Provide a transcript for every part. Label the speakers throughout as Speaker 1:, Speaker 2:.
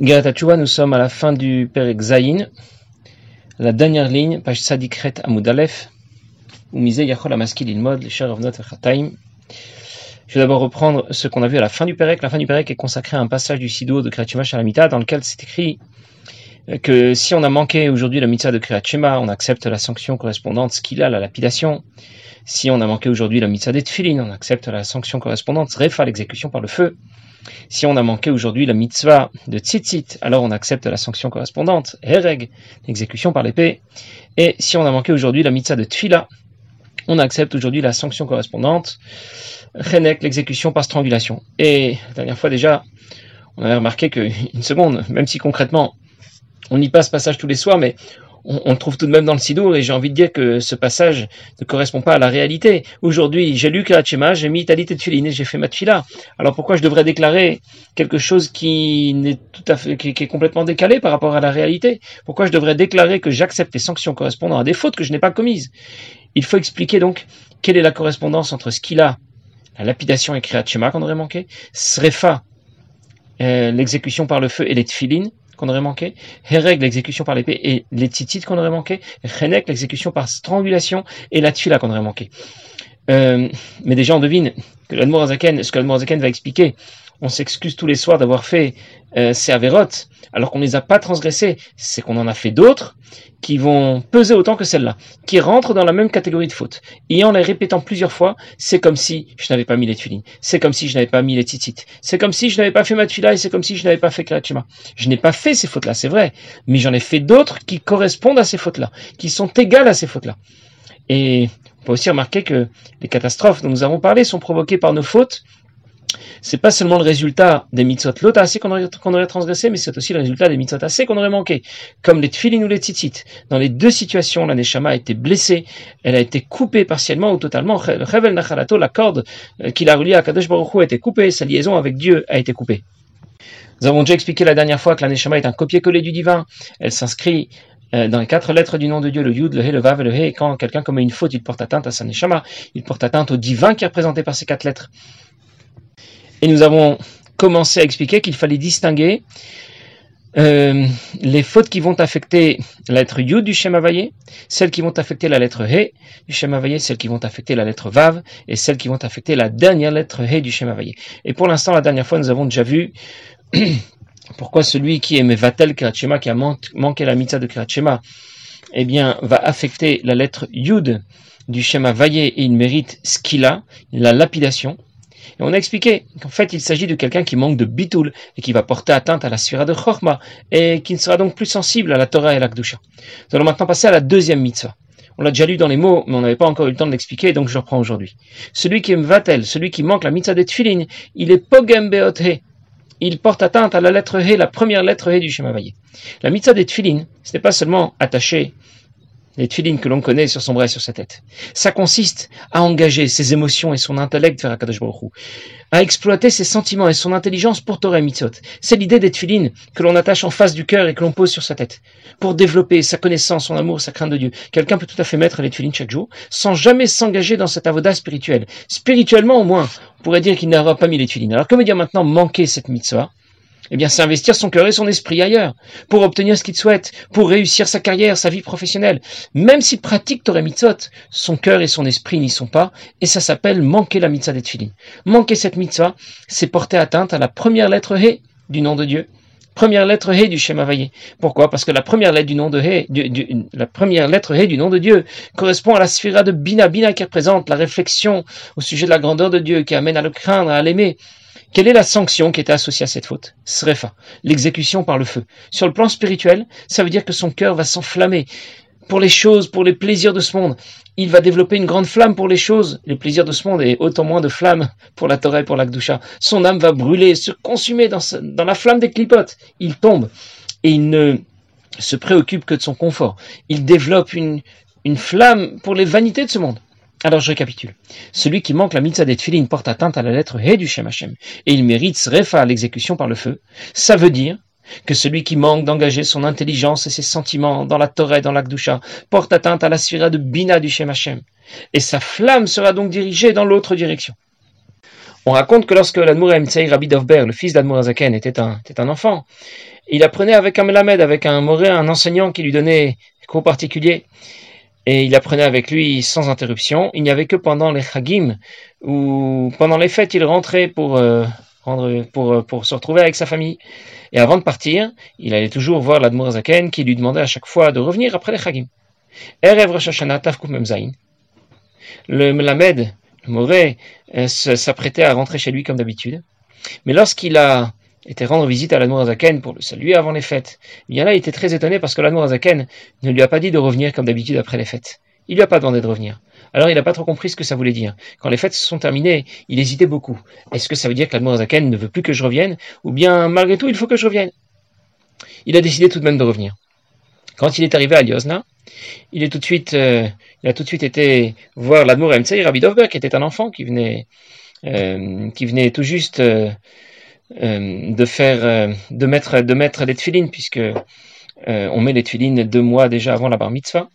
Speaker 1: Garatachua, nous sommes à la fin du Perek Zayin, la dernière ligne, page Sadikret Amud Aleph, où misé Yachol Amaskil Ilmod, les Cher Avnot Chataim. Je vais d'abord reprendre ce qu'on a vu à la fin du Perek. La fin du Perek est consacrée à un passage du Sido de Kriyat Shalamita, dans lequel c'est écrit que si on a manqué aujourd'hui la mitzvah de Kriyat on accepte la sanction correspondante, ce qu'il a, la lapidation. Si on a manqué aujourd'hui la mitzvah des on accepte la sanction correspondante, Refa, l'exécution par le feu. Si on a manqué aujourd'hui la mitzvah de tzitzit, alors on accepte la sanction correspondante, hereg, l'exécution par l'épée. Et si on a manqué aujourd'hui la mitzvah de tfila, on accepte aujourd'hui la sanction correspondante, chenek, l'exécution par strangulation. Et la dernière fois déjà, on avait remarqué qu'une seconde, même si concrètement on y passe passage tous les soirs, mais on, le trouve tout de même dans le Sidour, et j'ai envie de dire que ce passage ne correspond pas à la réalité. Aujourd'hui, j'ai lu Karachema, j'ai mis Talit et Tfilin et j'ai fait ma tfila. Alors pourquoi je devrais déclarer quelque chose qui n'est tout à fait, qui, est complètement décalé par rapport à la réalité? Pourquoi je devrais déclarer que j'accepte les sanctions correspondant à des fautes que je n'ai pas commises? Il faut expliquer donc quelle est la correspondance entre ce qu'il a, la lapidation et Kriyat qu'on aurait manqué, Srefa, euh, l'exécution par le feu et les tfilin, qu'on aurait manqué, Hereg, l'exécution par l'épée, et les titites qu'on aurait manqué, Renek, l'exécution par strangulation, et la tfila qu'on aurait manqué. Euh, mais déjà, on devine que l'Admorazaken, ce que l'Admorazaken va expliquer, on s'excuse tous les soirs d'avoir fait euh, ces avérotes, alors qu'on ne les a pas transgressés, c'est qu'on en a fait d'autres qui vont peser autant que celles-là, qui rentrent dans la même catégorie de fautes. Et en les répétant plusieurs fois, c'est comme si je n'avais pas mis les tulines, c'est comme si je n'avais pas mis les titites, c'est comme si je n'avais pas fait ma et c'est comme si je n'avais pas fait Krachima. Je n'ai pas fait ces fautes-là, c'est vrai, mais j'en ai fait d'autres qui correspondent à ces fautes-là, qui sont égales à ces fautes-là. Et on peut aussi remarquer que les catastrophes dont nous avons parlé sont provoquées par nos fautes c'est pas seulement le résultat des mitzvot lot assez qu'on aurait, transgressé, mais c'est aussi le résultat des mitzvot qu'on aurait manqué. Comme les tfilin ou les tzitzit. Dans les deux situations, la neshama a été blessée, elle a été coupée partiellement ou totalement. Le chevel nachalato, la corde euh, qui l'a reliée à Kadosh Baruch Hu a été coupée, sa liaison avec Dieu a été coupée. Nous avons déjà expliqué la dernière fois que la neshama est un copier-coller du divin. Elle s'inscrit euh, dans les quatre lettres du nom de Dieu, le Yud, le He, le Vav et le He, quand quelqu'un commet une faute, il porte atteinte à sa Neshama, il porte atteinte au divin qui est représenté par ces quatre lettres. Et nous avons commencé à expliquer qu'il fallait distinguer euh, les fautes qui vont affecter la lettre Yud du schéma vaillé, celles qui vont affecter la lettre He du schéma vaillé, celles qui vont affecter la lettre Vav et celles qui vont affecter la dernière lettre He du schéma vaillé. Et pour l'instant, la dernière fois, nous avons déjà vu pourquoi celui qui aimait Vatel Kirachema, qui a manqué la mitzvah de Kirachema, eh bien, va affecter la lettre Yud du schéma vaillé et il mérite ce qu'il a, la lapidation. Et on a expliqué qu'en fait, il s'agit de quelqu'un qui manque de bitoul et qui va porter atteinte à la sphère de Chorma et qui ne sera donc plus sensible à la Torah et à la. Nous allons maintenant passer à la deuxième mitzvah. On l'a déjà lu dans les mots, mais on n'avait pas encore eu le temps de l'expliquer, donc je reprends aujourd'hui. Celui qui aime Vatel, celui qui manque la mitzvah de Tfilin, il est Pogem Beot il porte atteinte à la lettre He, la première lettre He du Shema La mitzvah des Tfilin, ce n'est pas seulement attaché les tfilines que l'on connaît sur son bras et sur sa tête. Ça consiste à engager ses émotions et son intellect vers Akadosh Baruch à exploiter ses sentiments et son intelligence pour Torah et Mitzvot. C'est l'idée des tfilines que l'on attache en face du cœur et que l'on pose sur sa tête, pour développer sa connaissance, son amour, sa crainte de Dieu. Quelqu'un peut tout à fait mettre les tfilines chaque jour, sans jamais s'engager dans cet avoda spirituel. Spirituellement au moins, on pourrait dire qu'il n'aura pas mis les tfilines. Alors comment dire maintenant manquer cette mitzvah? Eh bien, c'est investir son cœur et son esprit ailleurs, pour obtenir ce qu'il souhaite, pour réussir sa carrière, sa vie professionnelle. Même s'il pratique Torah Mitzvot, son cœur et son esprit n'y sont pas, et ça s'appelle manquer la mitzvah d'Etfilin. Manquer cette mitzvah, c'est porter atteinte à la première lettre He du nom de Dieu. Première lettre He du Shema Vaillé. Pourquoi? Parce que la première lettre du nom de He, la première lettre He du nom de Dieu correspond à la sphira de Bina, Bina qui représente la réflexion au sujet de la grandeur de Dieu, qui amène à le craindre, à l'aimer. Quelle est la sanction qui était associée à cette faute? Srefa, l'exécution par le feu. Sur le plan spirituel, ça veut dire que son cœur va s'enflammer pour les choses, pour les plaisirs de ce monde. Il va développer une grande flamme pour les choses, les plaisirs de ce monde, et autant moins de flamme pour la Torah et pour l'Akdusha. Son âme va brûler, se consumer dans, la flamme des clipotes. Il tombe et il ne se préoccupe que de son confort. Il développe une flamme pour les vanités de ce monde. Alors je récapitule. Celui qui manque la mitzvah des porte atteinte à la lettre He du Shem Hashem, et il mérite srefa à l'exécution par le feu. Ça veut dire que celui qui manque d'engager son intelligence et ses sentiments dans la Torah et dans l'Akdusha porte atteinte à la sphira de Bina du Shem Hashem, et sa flamme sera donc dirigée dans l'autre direction. On raconte que lorsque l'Admour Emtsei Rabbi Dovber, le fils d'Admour Azaken, était un, était un enfant, il apprenait avec un Melamed, avec un Moré, un enseignant qui lui donnait des cours particuliers. Et il apprenait avec lui sans interruption. Il n'y avait que pendant les Chagim, ou pendant les fêtes, il rentrait pour, euh, pour, pour se retrouver avec sa famille. Et avant de partir, il allait toujours voir l'Admour Zaken qui lui demandait à chaque fois de revenir après les Chagim. Le Melamed, le Moré, euh, s'apprêtait à rentrer chez lui comme d'habitude. Mais lorsqu'il a été rendre visite à l'Admour Azaken pour le saluer avant les fêtes, bien là, il était très étonné parce que l'Admour Azaken ne lui a pas dit de revenir comme d'habitude après les fêtes. Il lui a pas demandé de revenir. Alors il n'a pas trop compris ce que ça voulait dire. Quand les fêtes se sont terminées, il hésitait beaucoup. Est-ce que ça veut dire que l'Admour Azaken ne veut plus que je revienne Ou bien malgré tout, il faut que je revienne? Il a décidé tout de même de revenir. Quand il est arrivé à Liosna, il, est tout de suite, euh, il a tout de suite été voir l'Admour Emtsei Rabbi Dovber, qui était un enfant qui venait, euh, qui venait tout juste euh, de faire, de mettre, de mettre les tefilines, puisque on met les tefilines deux mois déjà avant la bar mitzvah.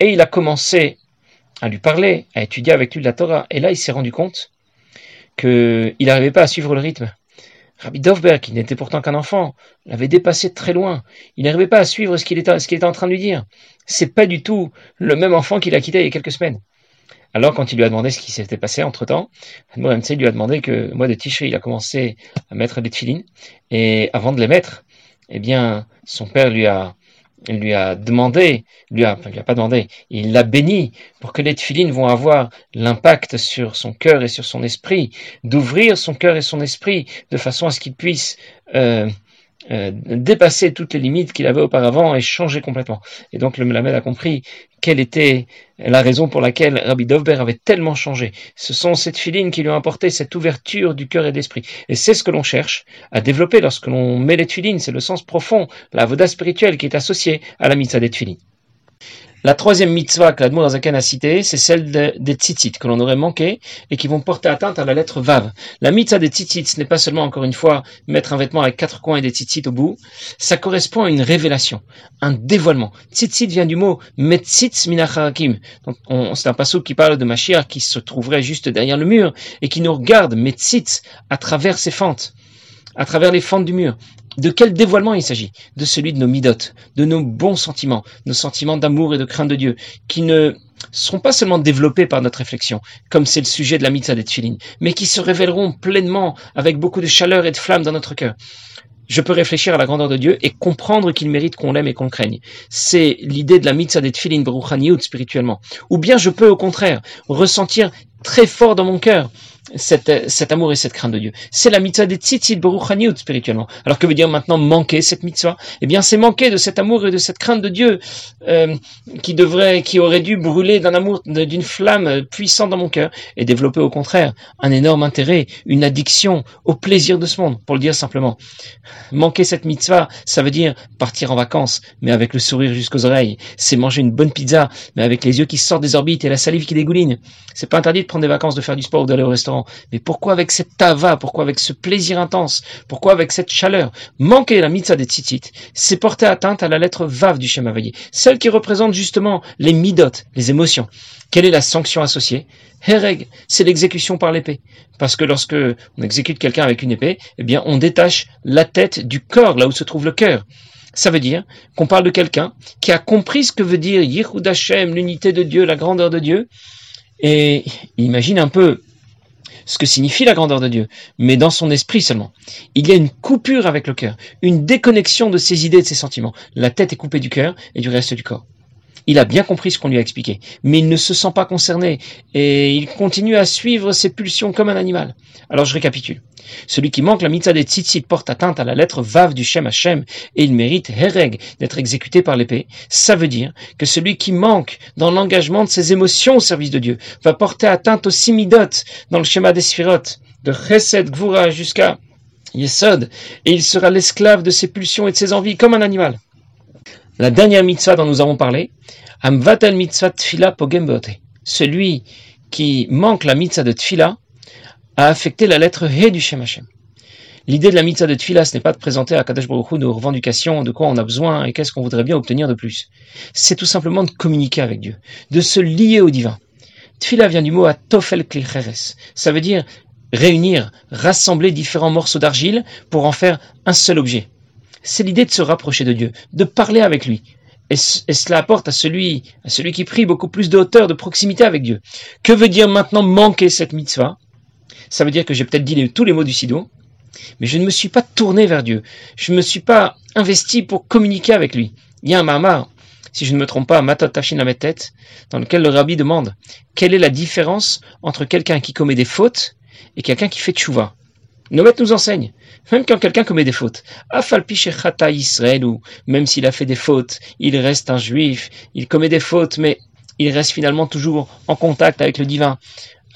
Speaker 1: Et il a commencé à lui parler, à étudier avec lui la Torah. Et là, il s'est rendu compte qu'il n'arrivait pas à suivre le rythme. Rabbi Dovber, qui n'était pourtant qu'un enfant, l'avait dépassé très loin. Il n'arrivait pas à suivre ce qu'il était, était, en train de lui dire. C'est pas du tout le même enfant qu'il a quitté il y a quelques semaines. Alors, quand il lui a demandé ce qui s'était passé entre temps, Admoramsei lui a demandé que, au mois de Tishrei, il a commencé à mettre des tefilines. Et avant de les mettre, eh bien, son père lui a, lui a demandé, lui a, lui a pas demandé, il l'a béni pour que les tefilines vont avoir l'impact sur son cœur et sur son esprit, d'ouvrir son cœur et son esprit de façon à ce qu'il puisse euh, euh, dépasser toutes les limites qu'il avait auparavant et changer complètement. Et donc le Melamed a compris quelle était la raison pour laquelle Rabbi Dovber avait tellement changé. Ce sont ces filines qui lui ont apporté cette ouverture du cœur et de l'esprit. Et c'est ce que l'on cherche à développer lorsque l'on met les filines, c'est le sens profond, la voda spirituelle qui est associée à la mitzvah des filines. La troisième mitzvah que l'Admour Azaken a citée, c'est celle des tzitzit, que l'on aurait manqué et qui vont porter atteinte à la lettre Vav. La mitzvah des tzitzit, n'est pas seulement, encore une fois, mettre un vêtement avec quatre coins et des tzitzit au bout. Ça correspond à une révélation, un dévoilement. Tzitzit vient du mot metzitz minacharakim. C'est un passage qui parle de Mashiach qui se trouverait juste derrière le mur et qui nous regarde metzitz à travers ses fentes à travers les fentes du mur. De quel dévoilement il s'agit? De celui de nos midotes, de nos bons sentiments, nos sentiments d'amour et de crainte de Dieu, qui ne seront pas seulement développés par notre réflexion, comme c'est le sujet de la mitzvah des tfilin, mais qui se révéleront pleinement avec beaucoup de chaleur et de flamme dans notre cœur. Je peux réfléchir à la grandeur de Dieu et comprendre qu'il mérite qu'on l'aime et qu'on craigne. C'est l'idée de la mitzvah des tfilin spirituellement. Ou bien je peux au contraire ressentir très fort dans mon cœur cet, cet amour et cette crainte de Dieu. C'est la mitzvah des tzitzit beruchaniut spirituellement. Alors que veut dire maintenant manquer cette mitzvah? Eh bien, c'est manquer de cet amour et de cette crainte de Dieu euh, qui devrait, qui aurait dû brûler d'un amour, d'une flamme puissante dans mon cœur et développer au contraire un énorme intérêt, une addiction au plaisir de ce monde, pour le dire simplement. Manquer cette mitzvah, ça veut dire partir en vacances, mais avec le sourire jusqu'aux oreilles. C'est manger une bonne pizza, mais avec les yeux qui sortent des orbites et la salive qui dégouline. C'est pas interdit de prendre des vacances, de faire du sport ou d'aller au restaurant mais pourquoi avec cette tava? Pourquoi avec ce plaisir intense? Pourquoi avec cette chaleur? Manquer la mitzvah des tzitzit, c'est porter atteinte à la lettre vav du Shem celle qui représente justement les midot, les émotions. Quelle est la sanction associée? Hereg, c'est l'exécution par l'épée. Parce que lorsque on exécute quelqu'un avec une épée, eh bien, on détache la tête du corps, là où se trouve le cœur. Ça veut dire qu'on parle de quelqu'un qui a compris ce que veut dire Yehud Hashem, l'unité de Dieu, la grandeur de Dieu. Et imagine un peu ce que signifie la grandeur de Dieu, mais dans son esprit seulement. Il y a une coupure avec le cœur, une déconnexion de ses idées et de ses sentiments. La tête est coupée du cœur et du reste du corps. Il a bien compris ce qu'on lui a expliqué, mais il ne se sent pas concerné et il continue à suivre ses pulsions comme un animal. Alors je récapitule. Celui qui manque la mitzvah des tzitzit porte atteinte à la lettre vav du Shem Hashem et il mérite hereg d'être exécuté par l'épée. Ça veut dire que celui qui manque dans l'engagement de ses émotions au service de Dieu va porter atteinte au simidot dans le schéma des sphirotes, de chesed gvura jusqu'à yesod et il sera l'esclave de ses pulsions et de ses envies comme un animal. La dernière mitzvah dont nous avons parlé, Amvatel mitzvah tfila pogem Celui qui manque la mitzvah de tfila a affecté la lettre He du Shem Hashem. L'idée de la mitzvah de tfila, ce n'est pas de présenter à Kadosh Baruch nos revendications, de quoi on a besoin et qu'est-ce qu'on voudrait bien obtenir de plus. C'est tout simplement de communiquer avec Dieu, de se lier au divin. Tfila vient du mot atofel klicheres. Ça veut dire réunir, rassembler différents morceaux d'argile pour en faire un seul objet. C'est l'idée de se rapprocher de Dieu, de parler avec lui. Et, cela apporte à celui, à celui qui prie beaucoup plus de hauteur, de proximité avec Dieu. Que veut dire maintenant manquer cette mitzvah? Ça veut dire que j'ai peut-être dit tous les mots du Sido, mais je ne me suis pas tourné vers Dieu. Je ne me suis pas investi pour communiquer avec lui. Il y a un mamar, si je ne me trompe pas, Matot Tashin tête, dans lequel le rabbi demande quelle est la différence entre quelqu'un qui commet des fautes et quelqu'un qui fait tchouva? Nos maîtres nous enseignent, même quand quelqu'un commet des fautes, Afalpichechata Israël, ou même s'il a fait des fautes, il reste un juif, il commet des fautes, mais il reste finalement toujours en contact avec le divin.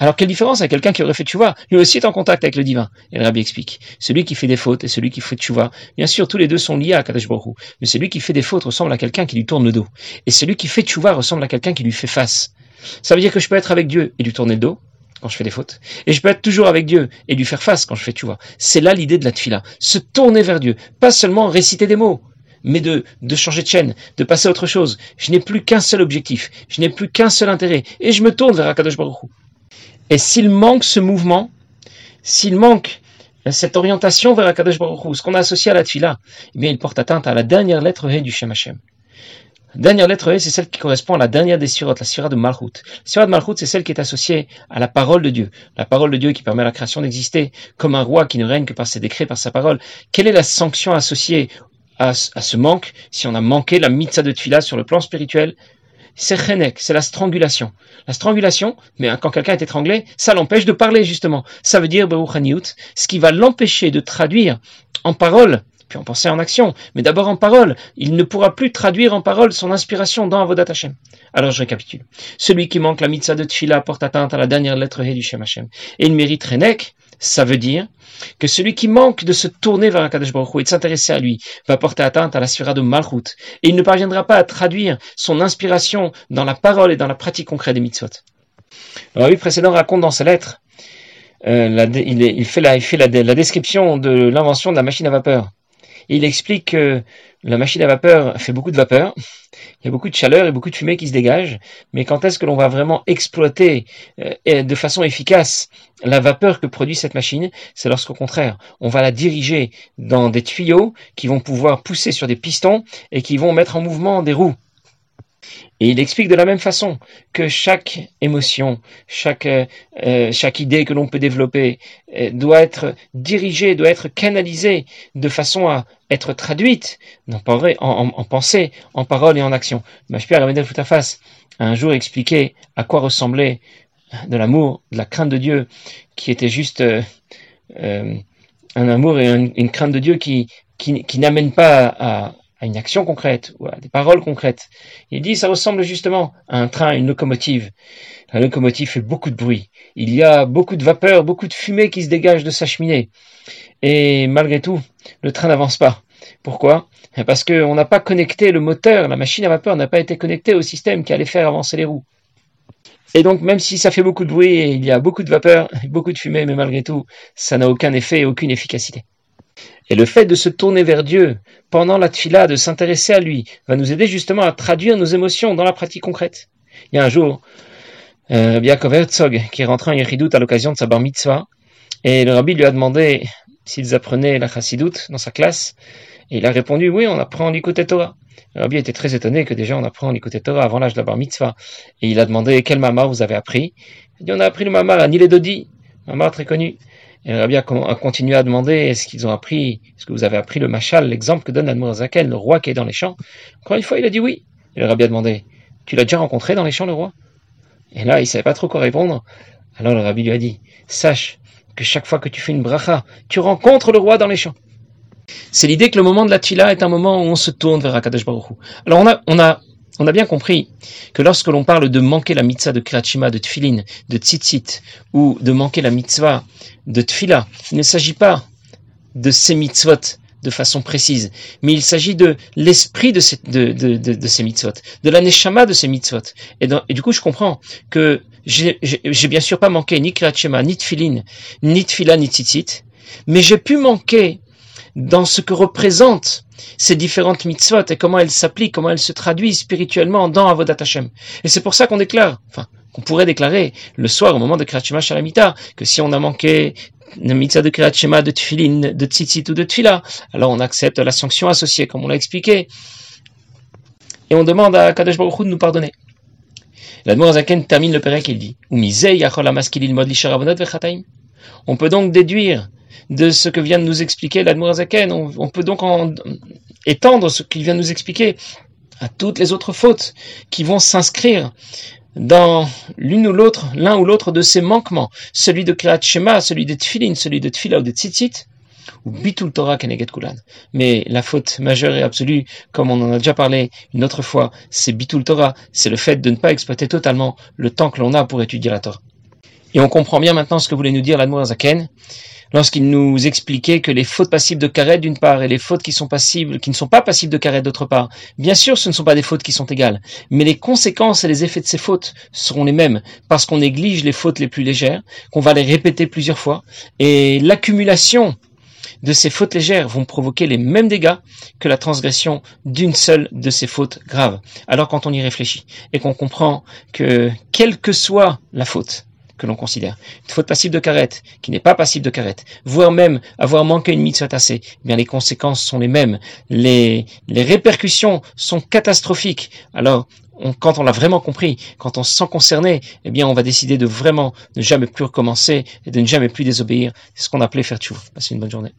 Speaker 1: Alors quelle différence avec quelqu'un qui aurait fait tchouva? Lui aussi est en contact avec le divin. Et le rabbi explique. Celui qui fait des fautes et celui qui fait tchouva, bien sûr, tous les deux sont liés à Kadesh Baruch mais celui qui fait des fautes ressemble à quelqu'un qui lui tourne le dos. Et celui qui fait tchouva ressemble à quelqu'un qui lui fait face. Ça veut dire que je peux être avec Dieu et lui tourner le dos? Quand je fais des fautes. Et je peux être toujours avec Dieu et lui faire face quand je fais tchouva. C'est là l'idée de la tfila. Se tourner vers Dieu. Pas seulement réciter des mots mais de, de changer de chaîne, de passer à autre chose. Je n'ai plus qu'un seul objectif, je n'ai plus qu'un seul intérêt, et je me tourne vers Akadosh Baruch et s'il manque ce mouvement, s'il manque cette orientation vers Akadosh Baruch ce qu'on a associé à la Tfila, eh bien, il porte atteinte à la dernière lettre He du Shem Hashem. Dernière lettre He, c'est celle qui correspond à la dernière des sirotes, la sira de Malchut. La sira de Malchut, c'est celle qui est associée à la parole de Dieu. La parole de Dieu qui permet à la création d'exister, comme un roi qui ne règne que par ses décrets, par sa parole. Quelle est la sanction associée à, ce manque, si on a manqué la mitzvah de Tfila sur le plan spirituel? C'est chenek, c'est la strangulation. La strangulation, mais quand quelqu'un est étranglé, ça l'empêche de parler justement. Ça veut dire ce qui va l'empêcher de traduire en parole, puis en pensée en action, mais d'abord en parole. Il ne pourra plus traduire en parole son inspiration dans Avodat Hashem. Alors je récapitule. Celui qui manque la mitzvah de Tfila porte atteinte à la dernière lettre du Shem Hashem. Et il mérite chenek, ça veut dire que celui qui manque de se tourner vers Akadosh Baruch Hu et de s'intéresser à lui va porter atteinte à la sphère de Malchut et il ne parviendra pas à traduire son inspiration dans la parole et dans la pratique concrète des mitzvot. Le rabbi précédent raconte dans sa lettre, euh, il, fait, la, la description de l'invention de la machine à vapeur. Il explique que la machine à vapeur fait beaucoup de vapeur, il y a beaucoup de chaleur et beaucoup de fumée qui se dégage, mais quand est-ce que l'on va vraiment exploiter euh, de façon efficace la vapeur que produit cette machine? C'est lorsqu'au contraire, on va la diriger dans des tuyaux qui vont pouvoir pousser sur des pistons et qui vont mettre en mouvement des roues. Et il explique de la même façon que chaque émotion, chaque, euh, euh, chaque idée que l'on peut développer euh, doit être dirigée, doit être canalisée de façon à être traduite en, en, en pensée, en parole et en action. Mashpia Ramedel Foutafas a un jour expliqué à quoi ressemblait de l'amour, de la crainte de Dieu, qui était juste un amour et une crainte de Dieu qui, qui, qui n'amène pas à, à une action concrète ou à des paroles concrètes. Il dit ça ressemble justement à un train, à une locomotive. La locomotive fait beaucoup de bruit. Il y a beaucoup de vapeur, beaucoup de fumée qui se dégage de sa cheminée. Et malgré tout, le train n'avance pas. Pourquoi? Parce qu'on n'a pas connecté le moteur, la machine à vapeur n'a pas été connectée au système qui allait faire avancer les roues. Et donc, même si ça fait beaucoup de bruit il y a beaucoup de vapeur, beaucoup de fumée, mais malgré tout, ça n'a aucun effet et aucune efficacité. Et le fait de se tourner vers Dieu pendant la tfila, de s'intéresser à lui, va nous aider justement à traduire nos émotions dans la pratique concrète. Il y a un jour, euh, Rabbi Herzog, qui est rentré en Yeridout à l'occasion de sa bar mitzvah, et le rabbi lui a demandé s'ils apprenaient la chassidout dans sa classe, et il a répondu oui, on apprend l'écoute Torah. Le rabbi était très étonné que déjà on apprend l'écoute Torah avant l'âge de la bar mitzvah, et il a demandé quel mamar vous avez appris? Il dit on a appris le mamar à Nile Dodi, très connu. Rabbi a, continué à demander est-ce qu'ils ont appris, est-ce que vous avez appris le machal, l'exemple que donne Admour Zakel, le roi qui est dans les champs? Encore une fois, il a dit oui. Rabbi a demandé tu l'as déjà rencontré dans les champs, le roi? Et là, il savait pas trop quoi répondre. Alors le Rabbi lui a dit sache que chaque fois que tu fais une bracha, tu rencontres le roi dans les champs. C'est l'idée que le moment de la tila est un moment où on se tourne vers Akadosh Baruch Alors on a, on a on a bien compris que lorsque l'on parle de manquer la mitzvah de Kirachima, de Tfilin, de Tzitzit, ou de manquer la mitzvah de Tfila, il ne s'agit pas de ces mitzvot de façon précise, mais il s'agit de l'esprit de, de, ces mitzvot, de la neshama de ces mitzvot. Et, et du coup, je comprends que j'ai bien sûr pas manqué ni Kirachima, ni Tfilin, ni Tfila, ni Tzitzit, mais j'ai pu manquer dans ce que représentent ces différentes mitzvot et comment elles s'appliquent, comment elles se traduisent spirituellement dans Avodat Hashem. Et c'est pour ça qu'on déclare, enfin, qu'on pourrait déclarer le soir au moment de Kriyat Shema Shalamita, que si on a manqué une mitzvah de Kriyat Shema, de Tfilin, de Tzitzit ou de Tfila, alors on accepte la sanction associée, comme on l'a expliqué. Et on demande à Kadosh Baruch Hu de nous pardonner. L'Admor Zaken termine le et il dit On peut donc déduire de ce que vient de nous expliquer l'Admor Zaken, on, on, peut donc en, étendre ce qu'il vient de nous expliquer à toutes les autres fautes qui vont s'inscrire dans l'une ou l'autre, l'un ou l'autre de ces manquements, celui de Kriyat Shema, celui de Tfilin, celui de Tfila ou de Tzitzit, ou Bitul Torah Keneget Kulan. Mais la faute majeure et absolue, comme on en a déjà parlé une autre fois, c'est Bitul Torah, c'est le fait de ne pas exploiter totalement le temps que l'on a pour étudier la Torah. Et on comprend bien maintenant ce que voulait nous dire l'Admour Zaken, lorsqu'il nous expliquait que les fautes passibles de carré d'une part et les fautes qui sont passibles, qui ne sont pas passibles de carré d'autre part, bien sûr ce ne sont pas des fautes qui sont égales, mais les conséquences et les effets de ces fautes seront les mêmes parce qu'on néglige les fautes les plus légères, qu'on va les répéter plusieurs fois, et l'accumulation de ces fautes légères vont provoquer les mêmes dégâts que la transgression d'une seule de ces fautes graves. Alors quand on y réfléchit et qu'on comprend que quelle que soit la faute, que l'on considère. Une faute passive de carette, qui n'est pas passive de carette, voire même avoir manqué une mitzvah tassée, eh bien les conséquences sont les mêmes. Les, les répercussions sont catastrophiques. Alors, quand on l'a vraiment compris, quand on se sent concerné, eh bien, on va décider de vraiment ne jamais plus recommencer et de ne jamais plus désobéir. C'est ce qu'on appelait faire tchou. Passez une bonne journée.